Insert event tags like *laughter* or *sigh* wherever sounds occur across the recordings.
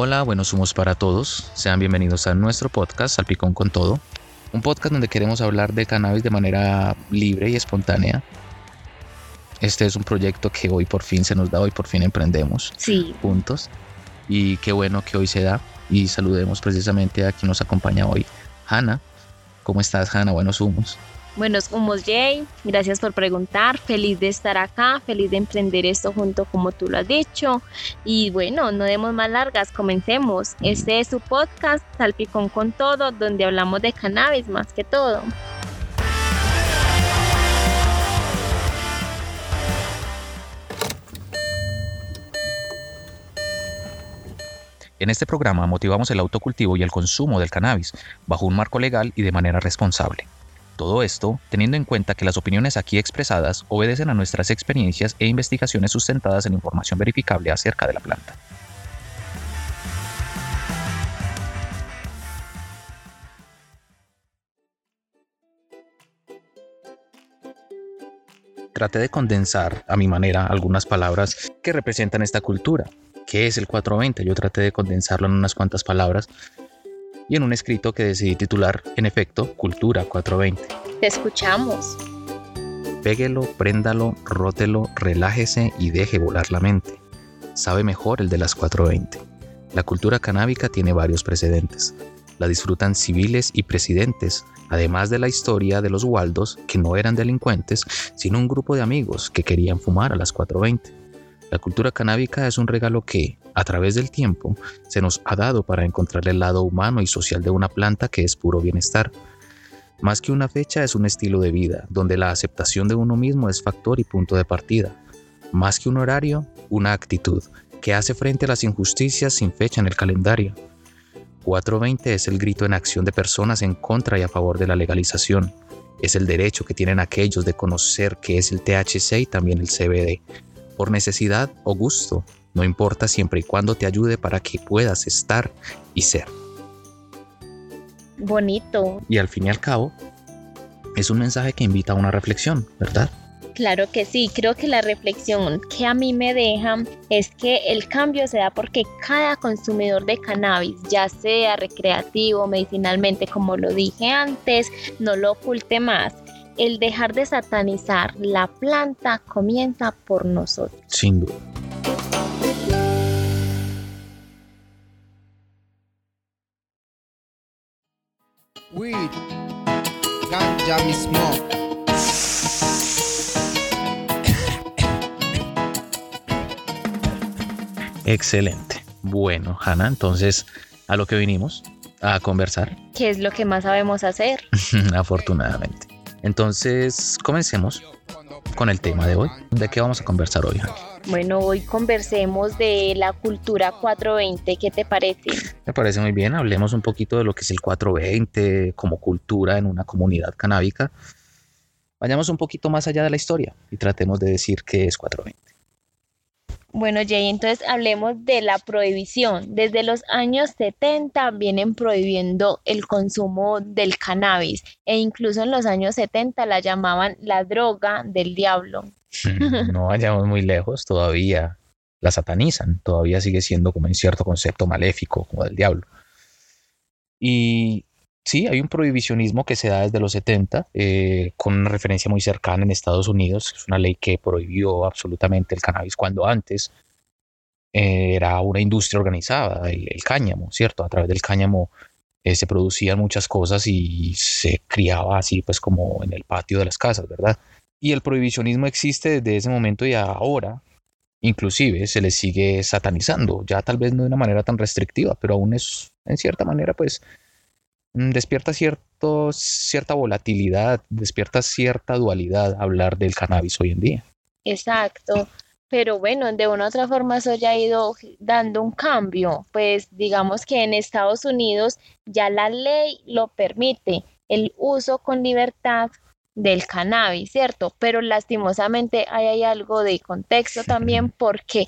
Hola, buenos humos para todos. Sean bienvenidos a nuestro podcast Salpicón con Todo. Un podcast donde queremos hablar de cannabis de manera libre y espontánea. Este es un proyecto que hoy por fin se nos da, hoy por fin emprendemos Sí, juntos. Y qué bueno que hoy se da. Y saludemos precisamente a quien nos acompaña hoy, Hanna. ¿Cómo estás, Hanna? Buenos humos. Buenos humos Jay, gracias por preguntar, feliz de estar acá, feliz de emprender esto junto como tú lo has dicho. Y bueno, no demos más largas, comencemos. Este es su podcast, Salpicón con Todo, donde hablamos de cannabis más que todo. En este programa motivamos el autocultivo y el consumo del cannabis bajo un marco legal y de manera responsable. Todo esto teniendo en cuenta que las opiniones aquí expresadas obedecen a nuestras experiencias e investigaciones sustentadas en información verificable acerca de la planta. Traté de condensar a mi manera algunas palabras que representan esta cultura. ¿Qué es el 420? Yo traté de condensarlo en unas cuantas palabras y en un escrito que decidí titular, en efecto, Cultura 420. Te escuchamos. Péguelo, préndalo, rótelo, relájese y deje volar la mente. Sabe mejor el de las 420. La cultura canábica tiene varios precedentes. La disfrutan civiles y presidentes, además de la historia de los Waldos, que no eran delincuentes, sino un grupo de amigos que querían fumar a las 420. La cultura canábica es un regalo que, a través del tiempo, se nos ha dado para encontrar el lado humano y social de una planta que es puro bienestar. Más que una fecha es un estilo de vida, donde la aceptación de uno mismo es factor y punto de partida. Más que un horario, una actitud, que hace frente a las injusticias sin fecha en el calendario. 420 es el grito en acción de personas en contra y a favor de la legalización. Es el derecho que tienen aquellos de conocer qué es el THC y también el CBD, por necesidad o gusto, no importa siempre y cuando te ayude para que puedas estar y ser. Bonito. Y al fin y al cabo, es un mensaje que invita a una reflexión, ¿verdad? Claro que sí, creo que la reflexión que a mí me deja es que el cambio se da porque cada consumidor de cannabis, ya sea recreativo, medicinalmente, como lo dije antes, no lo oculte más. El dejar de satanizar la planta comienza por nosotros. Sin duda. Weed, ganja me smoke. Excelente. Bueno, Hanna, entonces a lo que vinimos, a conversar, ¿Qué es lo que más sabemos hacer? *laughs* afortunadamente. Entonces, comencemos con el tema de hoy. ¿De qué vamos a conversar hoy, Hanna? Bueno, hoy conversemos de la cultura 420. ¿Qué te parece? Me parece muy bien, hablemos un poquito de lo que es el 420 como cultura en una comunidad canábica. Vayamos un poquito más allá de la historia y tratemos de decir qué es 420. Bueno, Jay, entonces hablemos de la prohibición. Desde los años 70 vienen prohibiendo el consumo del cannabis e incluso en los años 70 la llamaban la droga del diablo. No vayamos muy lejos, todavía la satanizan, todavía sigue siendo como un cierto concepto maléfico, como del diablo. Y sí, hay un prohibicionismo que se da desde los 70, eh, con una referencia muy cercana en Estados Unidos. Es una ley que prohibió absolutamente el cannabis cuando antes eh, era una industria organizada, el, el cáñamo, ¿cierto? A través del cáñamo eh, se producían muchas cosas y se criaba así, pues como en el patio de las casas, ¿verdad? Y el prohibicionismo existe desde ese momento y ahora, inclusive, se le sigue satanizando, ya tal vez no de una manera tan restrictiva, pero aún es, en cierta manera, pues, mm, despierta cierto, cierta volatilidad, despierta cierta dualidad hablar del cannabis hoy en día. Exacto. Pero bueno, de una u otra forma eso ya ha ido dando un cambio. Pues digamos que en Estados Unidos ya la ley lo permite, el uso con libertad del cannabis, ¿cierto? Pero lastimosamente ahí hay algo de contexto también porque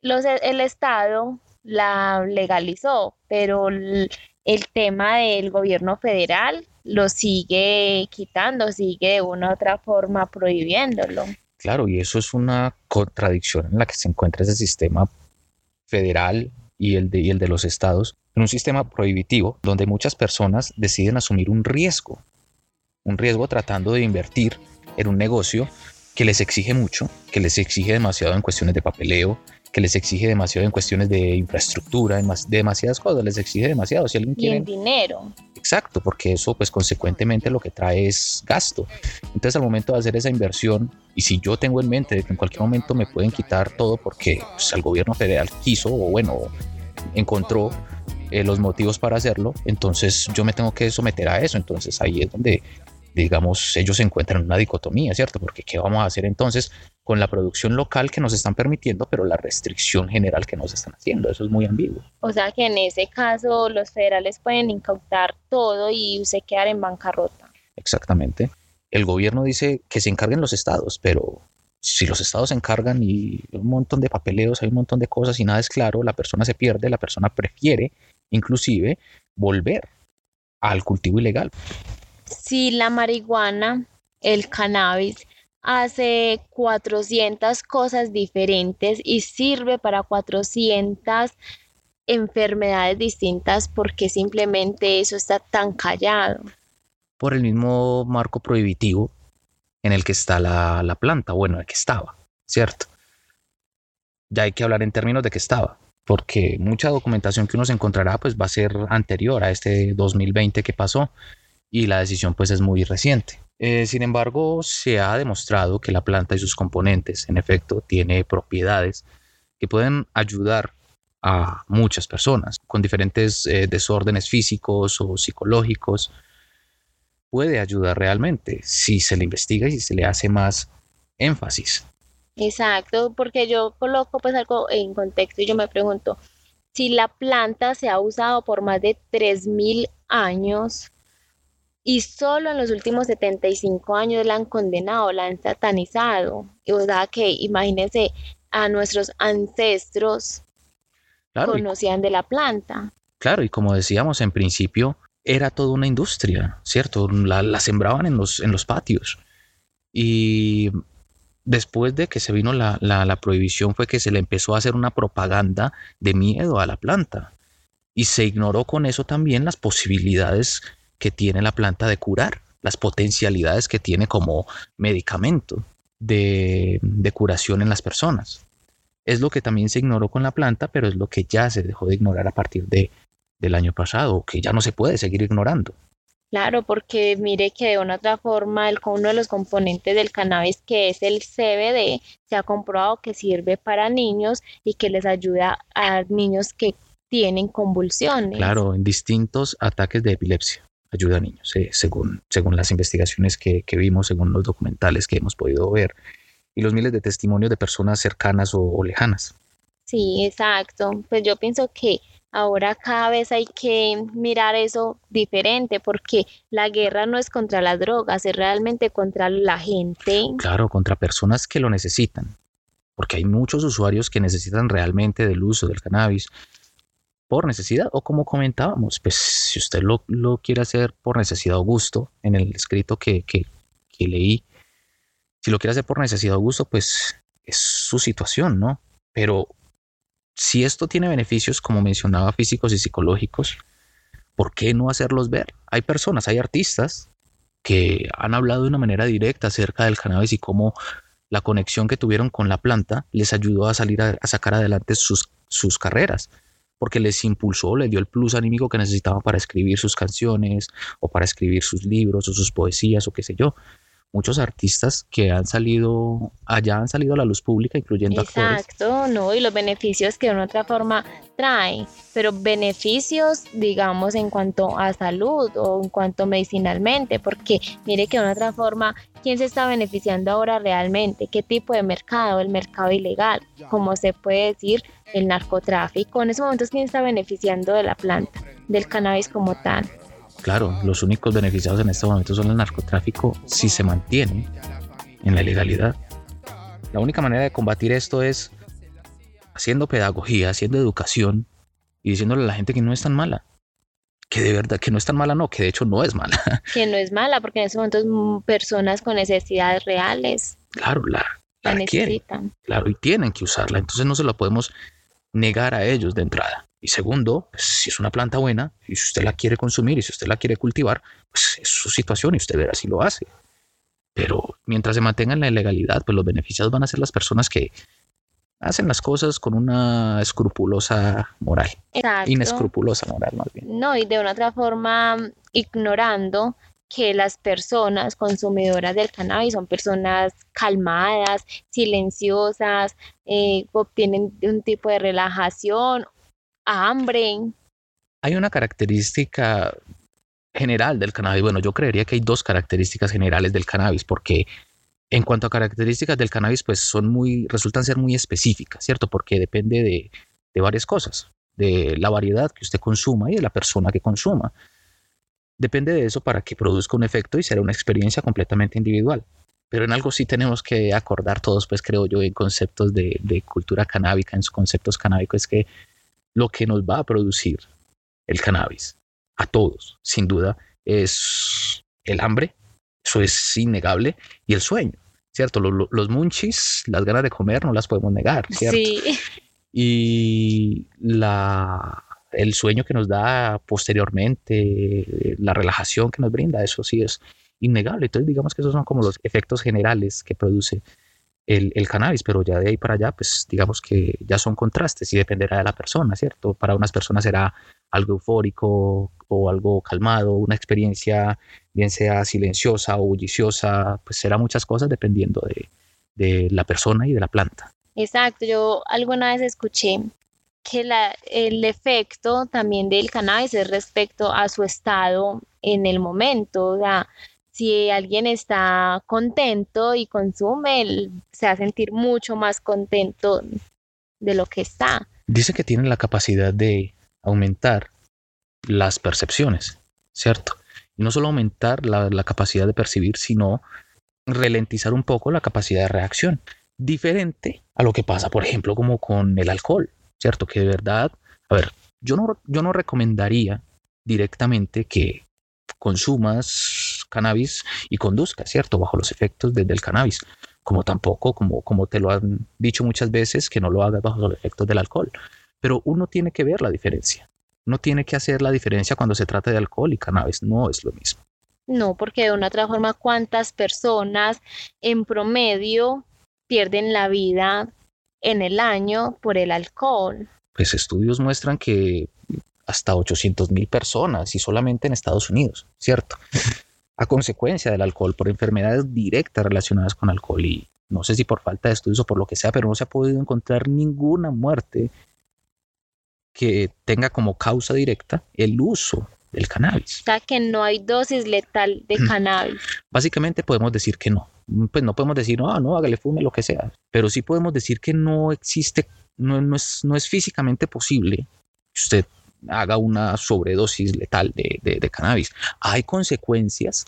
los, el Estado la legalizó, pero el, el tema del gobierno federal lo sigue quitando, sigue de una u otra forma prohibiéndolo. Claro, y eso es una contradicción en la que se encuentra ese sistema federal y el, de, y el de los estados en un sistema prohibitivo donde muchas personas deciden asumir un riesgo, un riesgo tratando de invertir en un negocio que les exige mucho, que les exige demasiado en cuestiones de papeleo, que les exige demasiado en cuestiones de infraestructura, de demasiadas cosas, les exige demasiado. Si alguien quiere... dinero. Exacto, porque eso pues consecuentemente lo que trae es gasto. Entonces al momento de hacer esa inversión, y si yo tengo en mente de que en cualquier momento me pueden quitar todo porque pues, el gobierno federal quiso o bueno, encontró eh, los motivos para hacerlo, entonces yo me tengo que someter a eso. Entonces ahí es donde digamos, ellos se encuentran en una dicotomía, ¿cierto? Porque ¿qué vamos a hacer entonces con la producción local que nos están permitiendo, pero la restricción general que nos están haciendo? Eso es muy ambiguo. O sea que en ese caso los federales pueden incautar todo y usted quedar en bancarrota. Exactamente. El gobierno dice que se encarguen los estados, pero si los estados se encargan y un montón de papeleos, hay un montón de cosas y nada es claro, la persona se pierde, la persona prefiere inclusive volver al cultivo ilegal si la marihuana, el cannabis, hace 400 cosas diferentes y sirve para 400 enfermedades distintas, porque simplemente eso está tan callado? Por el mismo marco prohibitivo en el que está la, la planta, bueno, el que estaba, ¿cierto? Ya hay que hablar en términos de que estaba, porque mucha documentación que uno se encontrará pues va a ser anterior a este 2020 que pasó y la decisión pues es muy reciente. Eh, sin embargo, se ha demostrado que la planta y sus componentes, en efecto, tiene propiedades que pueden ayudar a muchas personas con diferentes eh, desórdenes físicos o psicológicos. Puede ayudar realmente si se le investiga y si se le hace más énfasis. Exacto, porque yo coloco pues algo en contexto y yo me pregunto, si la planta se ha usado por más de 3.000 años, y solo en los últimos 75 años la han condenado, la han satanizado. O sea que imagínense a nuestros ancestros conocían de la planta. Claro, y como decíamos en principio, era toda una industria, ¿cierto? La, sembraban en los, en los patios. Y después de que se vino la, la prohibición fue que se le empezó a hacer una propaganda de miedo a la planta. Y se ignoró con eso también las posibilidades que tiene la planta de curar, las potencialidades que tiene como medicamento de, curación en las personas. Es lo que también se ignoró con la planta, pero es lo que ya se dejó de ignorar a partir de, del año pasado, que ya no se puede seguir ignorando. Claro, porque mire que de una otra forma el, uno de los componentes del cannabis que es el CBD se ha comprobado que sirve para niños y que les ayuda a niños que tienen convulsiones. Claro, en distintos ataques de epilepsia ayuda a niños, eh, según, según las investigaciones que, vimos, según los documentales que hemos podido ver y los miles de testimonios de personas cercanas o, lejanas. Sí, exacto. Pues yo pienso que ahora cada vez hay que mirar eso diferente porque la guerra no es contra las drogas, es realmente contra la gente. Claro, contra personas que lo necesitan, porque hay muchos usuarios que necesitan realmente del uso del cannabis por necesidad o como comentábamos, pues si usted lo, quiere hacer por necesidad o gusto, en el escrito que, que, leí, si lo quiere hacer por necesidad o gusto, pues es su situación, ¿no? Pero si esto tiene beneficios, como mencionaba, físicos y psicológicos, ¿por qué no hacerlos ver? Hay personas, hay artistas que han hablado de una manera directa acerca del cannabis y cómo la conexión que tuvieron con la planta les ayudó a salir a, sacar adelante sus, sus carreras porque les impulsó, les dio el plus anímico que necesitaban para escribir sus canciones o para escribir sus libros o sus poesías o qué sé yo muchos artistas que han salido, allá han salido a la luz pública, incluyendo Exacto, no, y los beneficios que de una otra forma trae, pero beneficios, digamos, en cuanto a salud o en cuanto medicinalmente, porque mire que de una otra forma, ¿quién se está beneficiando ahora realmente? ¿Qué tipo de mercado? El mercado ilegal, como se puede decir, el narcotráfico. En esos momentos, ¿quién está beneficiando de la planta, del cannabis como tal? Claro, los únicos beneficiados en este momento son el narcotráfico si se mantiene en la ilegalidad. La única manera de combatir esto es haciendo pedagogía, haciendo educación y diciéndole a la gente que no es tan mala. Que de verdad, que no es tan mala, no, que de hecho no es mala. *laughs* Que no es mala, porque en este momento es personas con necesidades reales. Claro, la, necesitan. Claro, y tienen que usarla. Entonces no se lo podemos negar a ellos de entrada. Y segundo, pues, si es una planta buena y si usted la quiere consumir y si usted la quiere cultivar, pues es su situación y usted verá si lo hace. Pero mientras se mantenga en la ilegalidad, pues los beneficiados van a ser las personas que hacen las cosas con una escrupulosa moral. Exacto. Inescrupulosa moral, más bien. No, y de una otra forma, ignorando que las personas consumidoras del cannabis son personas calmadas, silenciosas, eh, obtienen un tipo de relajación, hambre. Hay una característica general del cannabis. Bueno, yo creería que hay dos características generales del cannabis, porque en cuanto a características del cannabis, pues son muy, resultan ser muy específicas, ¿cierto? Porque depende de, de varias cosas, de la variedad que usted consuma y de la persona que consuma. Depende de eso para que produzca un efecto y será una experiencia completamente individual. Pero en algo sí tenemos que acordar todos, pues creo yo, en conceptos de, de cultura canábica, en sus conceptos canábicos, es que lo que nos va a producir el cannabis a todos, sin duda, es el hambre, eso es innegable, y el sueño, ¿cierto? Los, los munchies, las ganas de comer, no las podemos negar, ¿cierto? Sí, Y la, el sueño que nos da posteriormente, la relajación que nos brinda, eso sí es innegable. Entonces, digamos que esos son como los efectos generales que produce el, el, cannabis, pero ya de ahí para allá, pues digamos que ya son contrastes y dependerá de la persona, ¿cierto? Para unas personas será algo eufórico o algo calmado, una experiencia bien sea silenciosa o bulliciosa, pues será muchas cosas dependiendo de, de la persona y de la planta. exacto. Yo alguna vez escuché que la, el efecto también del cannabis es respecto a su estado en el momento. O sea, si alguien está contento y consume, se va a sentir mucho más contento de lo que está. Dice que tiene la capacidad de aumentar las percepciones, ¿cierto? Y no solo aumentar la, la capacidad de percibir, sino ralentizar un poco la capacidad de reacción. Diferente a lo que pasa, por ejemplo, como con el alcohol, ¿cierto? Que de verdad, a ver, yo no, yo no recomendaría directamente que consumas cannabis y conduzcas, ¿cierto? Bajo los efectos de, del cannabis. Como tampoco, como, como te lo han dicho muchas veces, que no lo hagas bajo los efectos del alcohol. Pero uno tiene que ver la diferencia. Uno tiene que hacer la diferencia cuando se trata de alcohol y cannabis. No es lo mismo. No, porque de una otra forma, ¿cuántas personas en promedio pierden la vida en el año por el alcohol? Pues estudios muestran que hasta 800 mil personas y solamente en Estados Unidos, ¿cierto? A consecuencia del alcohol, por enfermedades directas relacionadas con alcohol y no sé si por falta de estudios o por lo que sea, pero no se ha podido encontrar ninguna muerte que tenga como causa directa el uso del cannabis. O sea, que no hay dosis letal de cannabis. Básicamente podemos decir que no. Pues no podemos decir, no, oh, no, hágale fume, lo que sea. Pero sí podemos decir que no existe, no, no, es, no es físicamente posible que usted haga una sobredosis letal de, de, de cannabis. Hay consecuencias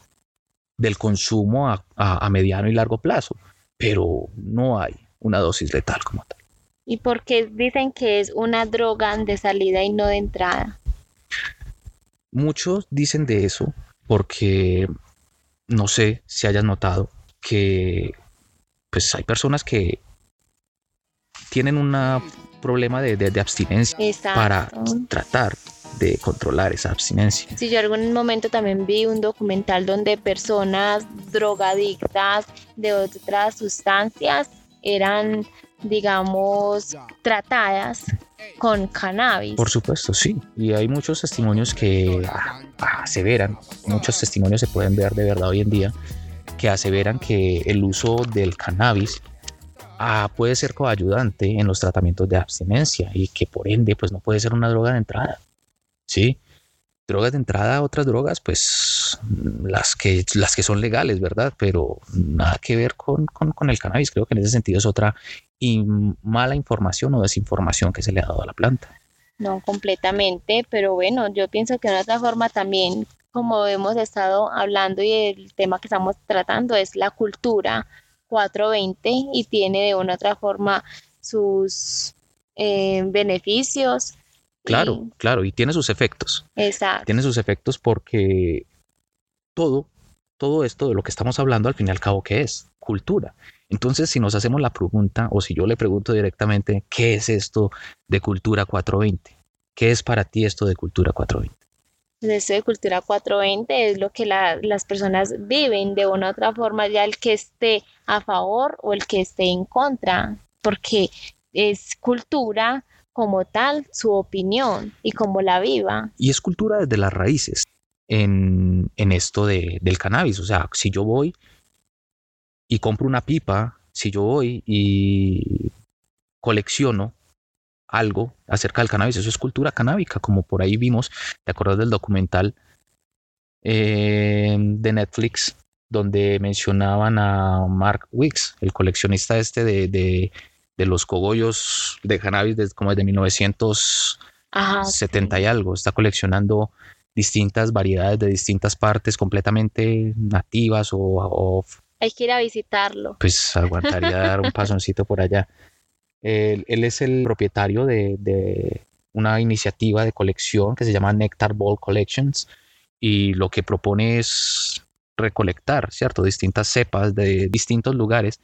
del consumo a, a, a, mediano y largo plazo, pero no hay una dosis letal como tal. ¿Y por qué dicen que es una droga de salida y no de entrada? Muchos dicen de eso porque no sé si hayas notado que pues hay personas que tienen un problema de, de, de abstinencia Exacto. para tratar de controlar esa abstinencia. Sí, yo algún momento también vi un documental donde personas drogadictas de otras sustancias eran, digamos, tratadas con cannabis. Por supuesto, sí. Y hay muchos testimonios que aseveran, muchos testimonios se pueden ver de verdad hoy en día, que aseveran que el uso del cannabis ah, puede ser coayudante en los tratamientos de abstinencia y que por ende pues no puede ser una droga de entrada. ¿Sí? Drogas de entrada, otras drogas, pues las que, las que son legales, ¿verdad? Pero nada que ver con, con, el cannabis. Creo que en ese sentido es otra mala información o desinformación que se le ha dado a la planta. No, completamente, pero bueno, yo pienso que de otra forma también, como hemos estado hablando y el tema que estamos tratando es la cultura 420 y tiene de una otra forma sus eh, beneficios. Claro, y... claro, y tiene sus efectos. Exacto. Tiene sus efectos porque todo, todo esto de lo que estamos hablando al fin y al cabo, ¿qué es? Cultura. Entonces, si nos hacemos la pregunta, o si yo le pregunto directamente, ¿qué es esto de Cultura 420? ¿Qué es para ti esto de Cultura 420? Esto de Cultura 420 es lo que las personas viven de una u otra forma, ya el que esté a favor o el que esté en contra, porque es cultura como tal, su opinión y cómo la viva. Y es cultura desde las raíces en, esto de, del cannabis. O sea, si yo voy y compro una pipa, si yo voy y colecciono algo acerca del cannabis, eso es cultura canábica, como por ahí vimos, ¿te acuerdas del documental eh, de Netflix donde mencionaban a Mark Wicks, el coleccionista este de, de, los cogollos de cannabis desde como desde 1970 y algo, está coleccionando distintas variedades de distintas partes completamente nativas o hay que ir a visitarlo. Pues aguantaría dar un *laughs* pasoncito por allá. Él, es el propietario de, una iniciativa de colección que se llama Nectar Ball Collections y lo que propone es recolectar, ¿cierto? Distintas cepas de distintos lugares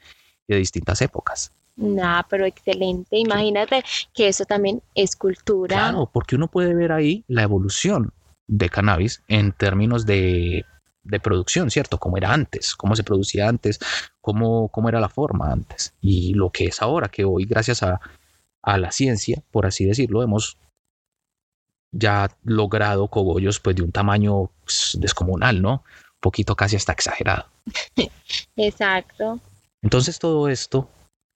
y de distintas épocas. Nah, pero excelente. Imagínate que eso también es cultura. Claro, porque uno puede ver ahí la evolución de cannabis en términos de de producción, ¿cierto? Cómo era antes, cómo se producía antes, cómo, cómo era la forma antes y lo que es ahora, que hoy gracias a, la ciencia, por así decirlo, hemos ya logrado cogollos pues de un tamaño pues, descomunal, ¿no? Un poquito casi hasta exagerado. *laughs* Exacto. Entonces todo esto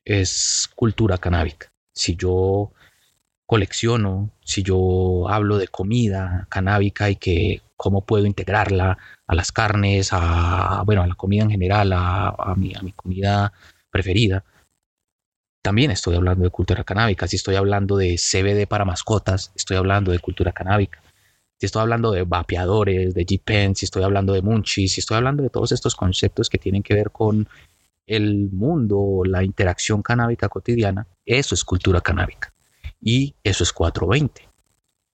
es cultura canábica. Si yo colecciono, si yo hablo de comida canábica y que cómo puedo integrarla a las carnes, a, bueno, a la comida en general, a, mi, a mi comida preferida. También estoy hablando de cultura canábica. Si estoy hablando de CBD para mascotas, estoy hablando de cultura canábica. Si estoy hablando de vapeadores, de G-Pen, si estoy hablando de munchies, si estoy hablando de todos estos conceptos que tienen que ver con el mundo, la interacción canábica cotidiana, eso es cultura canábica. Y eso es 420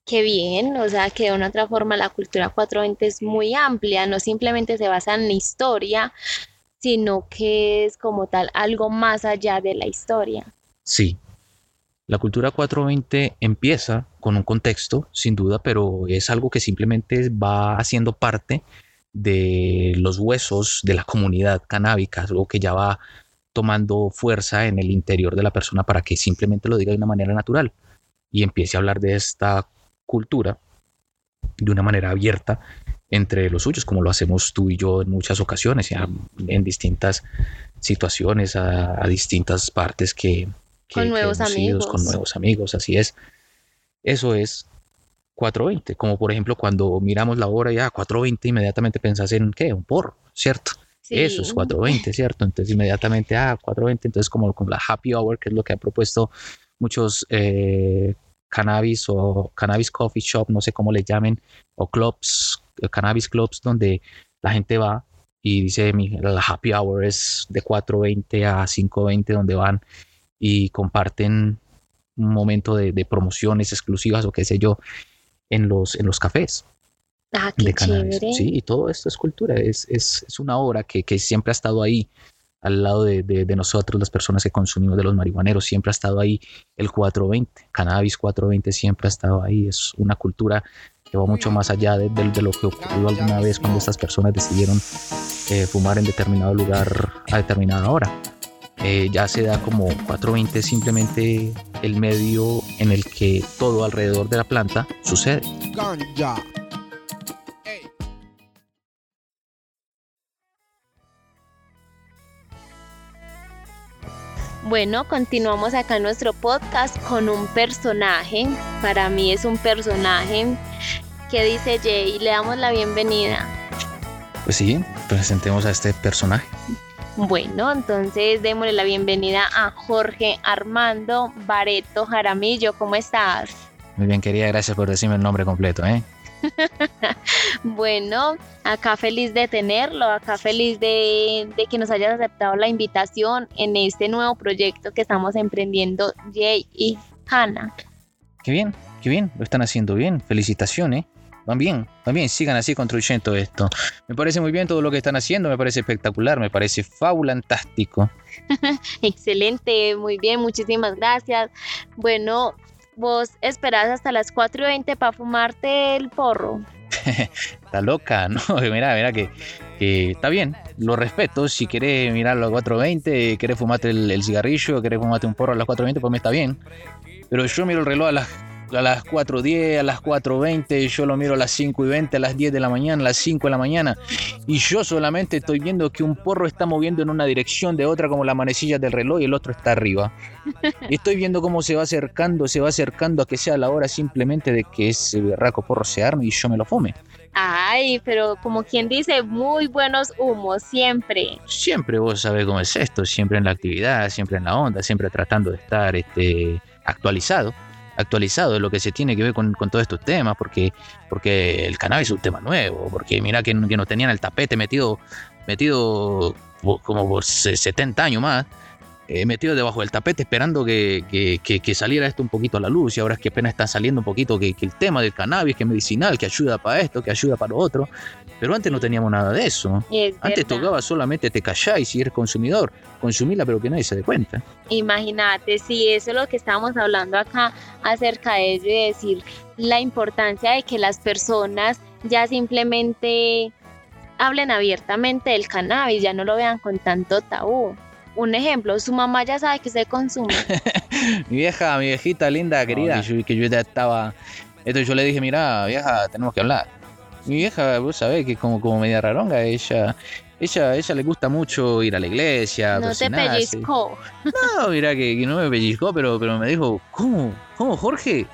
qué bien, o sea que de una otra forma la cultura 420 es muy amplia, no simplemente se basa en la historia, sino que es como tal algo más allá de la historia. Sí, la cultura 420 empieza con un contexto, sin duda, pero es algo que simplemente va haciendo parte de los huesos de la comunidad canábica, algo que ya va tomando fuerza en el interior de la persona para que simplemente lo diga de una manera natural y empiece a hablar de esta cultura de una manera abierta entre los suyos, como lo hacemos tú y yo en muchas ocasiones, en distintas situaciones, a, distintas partes que, con nuevos amigos. con nuevos amigos, así es. Eso es 420, como por ejemplo cuando miramos la hora ya 420 inmediatamente pensás en qué, un porro, ¿cierto? Eso es 420, ¿cierto? Entonces inmediatamente, ah, 420, entonces como con la happy hour, que es lo que han propuesto muchos eh, cannabis o cannabis coffee shop, no sé cómo le llamen, o clubs, eh, cannabis clubs, donde la gente va y dice, la happy hour es de 4.20 a 5.20, donde van y comparten un momento de, promociones exclusivas o qué sé yo en los, en los cafés. Ah, de cannabis. Sí, y todo esto es cultura, es, es, es una obra que, que, siempre ha estado ahí al lado de, de, nosotros, las personas que consumimos de los marihuaneros. Siempre ha estado ahí el 420, cannabis 420 siempre ha estado ahí. Es una cultura que va mucho más allá de, de lo que ocurrió alguna vez cuando estas personas decidieron eh, fumar en determinado lugar a determinada hora. Eh, ya se da como 420 simplemente el medio en el que todo alrededor de la planta sucede. Bueno, continuamos acá en nuestro podcast con un personaje. Para mí es un personaje que dice Jay. Le damos la bienvenida. Pues sí, presentemos a este personaje. Bueno, entonces démosle la bienvenida a Jorge Armando Bareto Jaramillo. ¿Cómo estás? Muy bien, querida, gracias por decirme el nombre completo, ¿eh? *laughs* bueno, acá feliz de tenerlo, acá feliz de, que nos hayas aceptado la invitación en este nuevo proyecto que estamos emprendiendo Jay y Hannah. Qué bien, qué bien, lo están haciendo bien, felicitaciones. van bien, van bien, sigan así construyendo esto. Me parece muy bien todo lo que están haciendo, me parece espectacular, me parece fabulantástico. *laughs* Excelente, muy bien, muchísimas gracias. Bueno, vos esperás hasta las 4.20 para fumarte el porro. *laughs* Está loca, ¿no? *laughs* Mira, mira que, está bien, lo respeto. Si querés mirar a las 4.20, querés fumarte el, el, cigarrillo, querés fumarte un porro a las 4.20, pues me está bien. Pero yo miro el reloj a las a las 4.10, a las 4.20, yo lo miro a las 5 y 20, a las 10 de la mañana, a las 5 de la mañana, y yo solamente estoy viendo que un porro está moviendo en una dirección de otra como la manecilla del reloj y el otro está arriba. *laughs* Y estoy viendo cómo se va acercando, se va acercando a que sea la hora simplemente de que ese berraco porro se arme y yo me lo fume. Ay, pero como quien dice, muy buenos humos, siempre. Siempre vos sabés cómo es esto, siempre en la actividad, siempre en la onda, siempre tratando de estar este, actualizado actualizado de lo que se tiene que ver con, todos estos temas, porque, porque el cannabis es un tema nuevo, porque mira que, que nos tenían el tapete metido, metido como por 70 años más, eh, metido debajo del tapete esperando que, que, saliera esto un poquito a la luz y ahora es que apenas está saliendo un poquito que, el tema del cannabis, que es medicinal, que ayuda para esto, que ayuda para lo otro. Pero antes no teníamos nada de eso. antes tocaba solamente te calláis si eres consumidor, consumila pero que nadie se dé cuenta. Imagínate, si eso es lo que estábamos hablando acá acerca de ello y decir la importancia de que las personas ya simplemente hablen abiertamente del cannabis, ya no lo vean con tanto tabú. Un ejemplo, su mamá ya sabe que se consume. *laughs* mi vieja, mi viejita linda, querida, que, yo, ya estaba... Esto yo le dije, mira, vieja, tenemos que hablar mi vieja, vos sabés que como, como media raronga, ella, ella, ella le gusta mucho ir a la iglesia. No te pellizcó. No, mira que, no me pellizcó, pero, pero me dijo, ¿cómo? ¿Cómo, Jorge?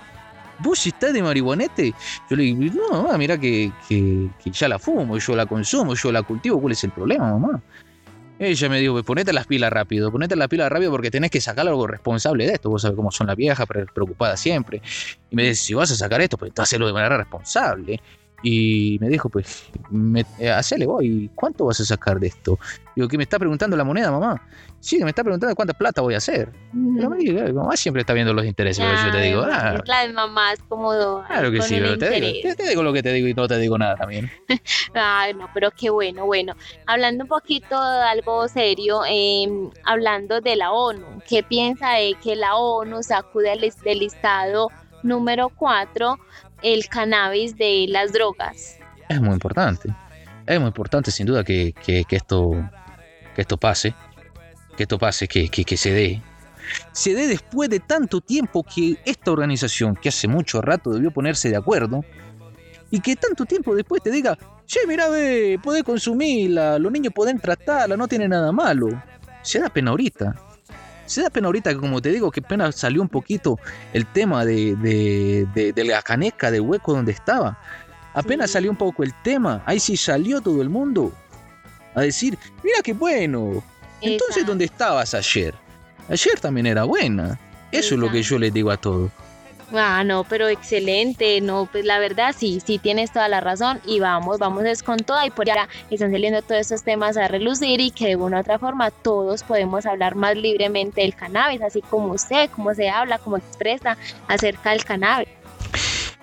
¿Vos estás de marihuanete? Yo le dije, no, mamá, mira que, que, que, ya la fumo, yo la consumo, yo la cultivo, ¿cuál es el problema, mamá? Ella me dijo, pues ponete las pilas rápido, ponete las pilas rápido porque tenés que sacar algo responsable de esto. Vos sabés cómo son las viejas, preocupadas siempre. Y me dice, si vas a sacar esto, pues hazlo de manera responsable. Y me dijo, pues, me, eh, hacele voy, ¿cuánto vas a sacar de esto? Digo, ¿que me está preguntando la moneda, mamá? Sí, me está preguntando cuánta plata voy a hacer. Pero eh, mamá siempre está viendo los intereses, yo te digo, ah, la de mamá es como... Claro que sí, pero te digo, te, digo, lo que te digo y no te digo nada también. *laughs* Ay, no, pero qué bueno, bueno. Hablando un poquito de algo serio, em, hablando de la ONU, ¿qué piensa de que la ONU sacude del listado número 4 el cannabis de las drogas. Es muy importante. Es muy importante sin duda que, esto, que esto pase. Que esto pase, que, que, se dé. Se dé después de tanto tiempo que esta organización, que hace mucho rato debió ponerse de acuerdo, y que tanto tiempo después te diga, che, mira, ve, podés consumirla, los niños pueden tratarla, no tiene nada malo. Se da pena ahorita. Se da pena ahorita que, como te digo, que pena salió un poquito el tema de, de, la caneca de hueco donde estaba. Apenas salió un poco el tema, ahí sí salió todo el mundo a decir, mira qué bueno. Entonces, ¿dónde estabas ayer? Ayer también era buena. Eso es lo que yo les digo a todos. Ah, no, pero excelente, no, pues la verdad sí, sí tienes toda la razón y vamos, vamos es con toda y por ahora están saliendo todos estos temas a relucir y que de una u otra forma todos podemos hablar más libremente del cannabis, así como usted, cómo se habla, cómo expresa acerca del cannabis.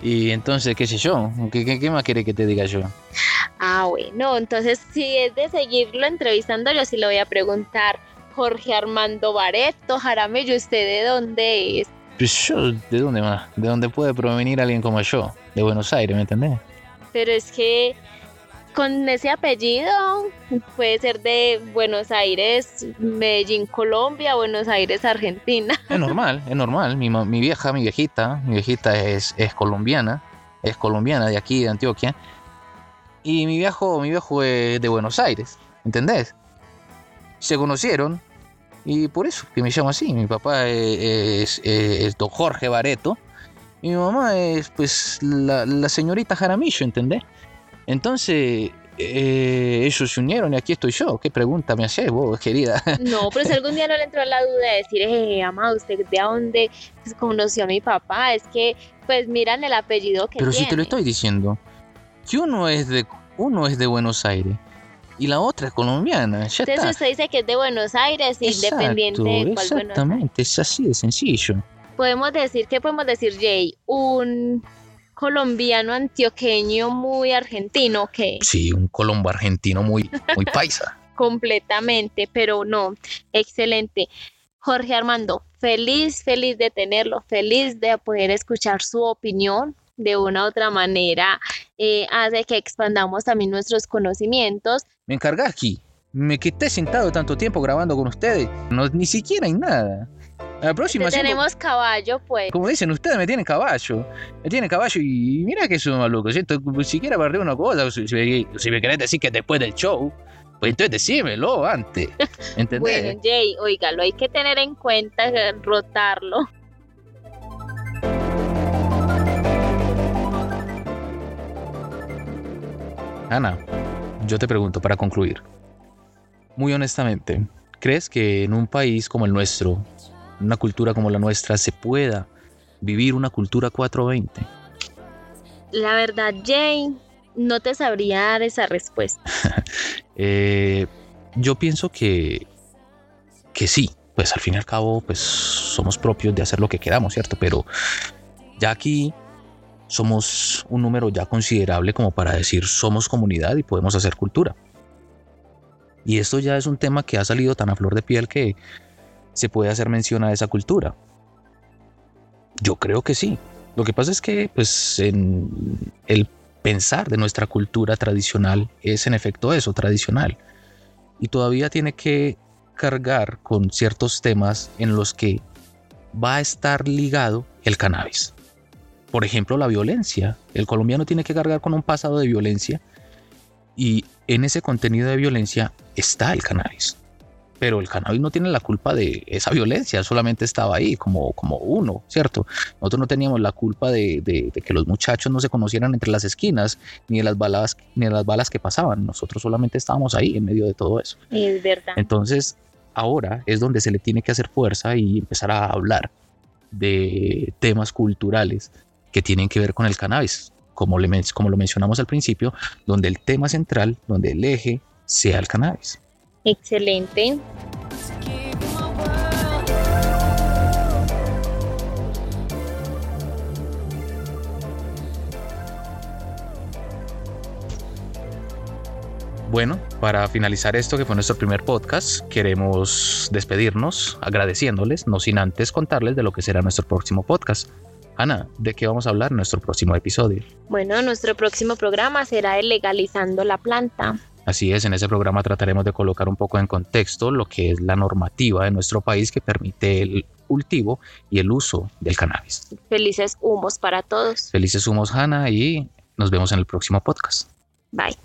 Y entonces, qué sé yo, ¿qué, qué, qué más quiere que te diga yo? Ah, bueno, entonces si es de seguirlo entrevistando, yo sí le voy a preguntar, Jorge Armando Bareto, Jaramillo, ¿usted de dónde es? Pues yo, ¿de dónde más? ¿De dónde puede provenir alguien como yo? De Buenos Aires, ¿me entendés? Pero es que con ese apellido puede ser de Buenos Aires, Medellín, Colombia, Buenos Aires, Argentina. *laughs* Es normal, es normal. Mi, mi vieja, mi viejita, mi viejita es, es colombiana, es colombiana de aquí, de Antioquia. Y mi viejo, mi viejo es de Buenos Aires, ¿entendés? Se conocieron, y por eso que me llamo así. Mi papá es, don Jorge Bareto. Y mi mamá es pues la, señorita Jaramillo, ¿entendés? Entonces, eh, ellos se unieron y aquí estoy yo. ¿Qué pregunta me haces vos, querida? *laughs* No, pero si algún día no le entró la duda de decir, eh, amado, ¿usted de dónde conoció a mi papá? Es que, pues miran el apellido que Pero si te lo estoy diciendo, que uno es de, uno es de Buenos Aires y la otra es colombiana. Ya Entonces usted dice que es de Buenos Aires, independiente de cuál Exactamente, es así de sencillo. Podemos decir, ¿qué podemos decir, Jay? Un colombiano antioqueño muy argentino, que Sí, un colombo argentino muy, muy paisa. *laughs* completamente, pero no, excelente. Jorge Armando, feliz, feliz de tenerlo, feliz de poder escuchar su opinión de una u otra manera, eh, hace que expandamos también nuestros conocimientos. Me encargas aquí. Me quedé sentado tanto tiempo grabando con ustedes. No, ni siquiera hay nada. A la próxima, Tenemos caballo, pues. como dicen ustedes, me tienen caballo. Me tienen caballo y mira que son malucos. ¿cierto? Si quiera perder una cosa, si, si me- si me querés decir que después del show, pues entonces decímelo antes. *laughs* ¿Entendés? Bueno, Jay, oígalo, hay que tener en cuenta rotarlo. Ana, yo te pregunto para concluir. Muy honestamente, ¿crees que en un país como el nuestro, una cultura como la nuestra, se pueda vivir una cultura 420? La verdad, Jay, no te sabría dar esa respuesta. *laughs* Eh, yo pienso que, que sí, pues al fin y al cabo, pues somos propios de hacer lo que queramos, ¿cierto? Pero ya aquí somos un número ya considerable como para decir somos comunidad y podemos hacer cultura. Y esto ya es un tema que ha salido tan a flor de piel que se puede hacer mención a esa cultura. Yo creo que sí. Lo que pasa es que, pues, en el pensar de nuestra cultura tradicional es en efecto eso, tradicional. Y todavía tiene que cargar con ciertos temas en los que va a estar ligado el cannabis. Por ejemplo, la violencia. El colombiano tiene que cargar con un pasado de violencia y en ese contenido de violencia está el cannabis. Pero el cannabis no tiene la culpa de esa violencia, solamente estaba ahí como, como uno, ¿cierto? Nosotros no teníamos la culpa de, de- de que los muchachos no se conocieran entre las esquinas, ni de las balas, ni de las balas que pasaban. Nosotros solamente estábamos ahí en medio de todo eso. Es verdad. Entonces, ahora es donde se le tiene que hacer fuerza y empezar a hablar de temas culturales que tienen que ver con el cannabis, como, le como lo mencionamos al principio, donde el tema central, donde el eje sea el cannabis. Excelente. Bueno, para finalizar esto que fue nuestro primer podcast, queremos despedirnos agradeciéndoles, no sin antes contarles de lo que será nuestro próximo podcast. Ana, ¿de qué vamos a hablar en nuestro próximo episodio? Bueno, nuestro próximo programa será el legalizando la planta. Así es, en ese programa trataremos de colocar un poco en contexto lo que es la normativa de nuestro país que permite el cultivo y el uso del cannabis. Felices humos para todos. Felices humos, Hanna, y nos vemos en el próximo podcast. Bye.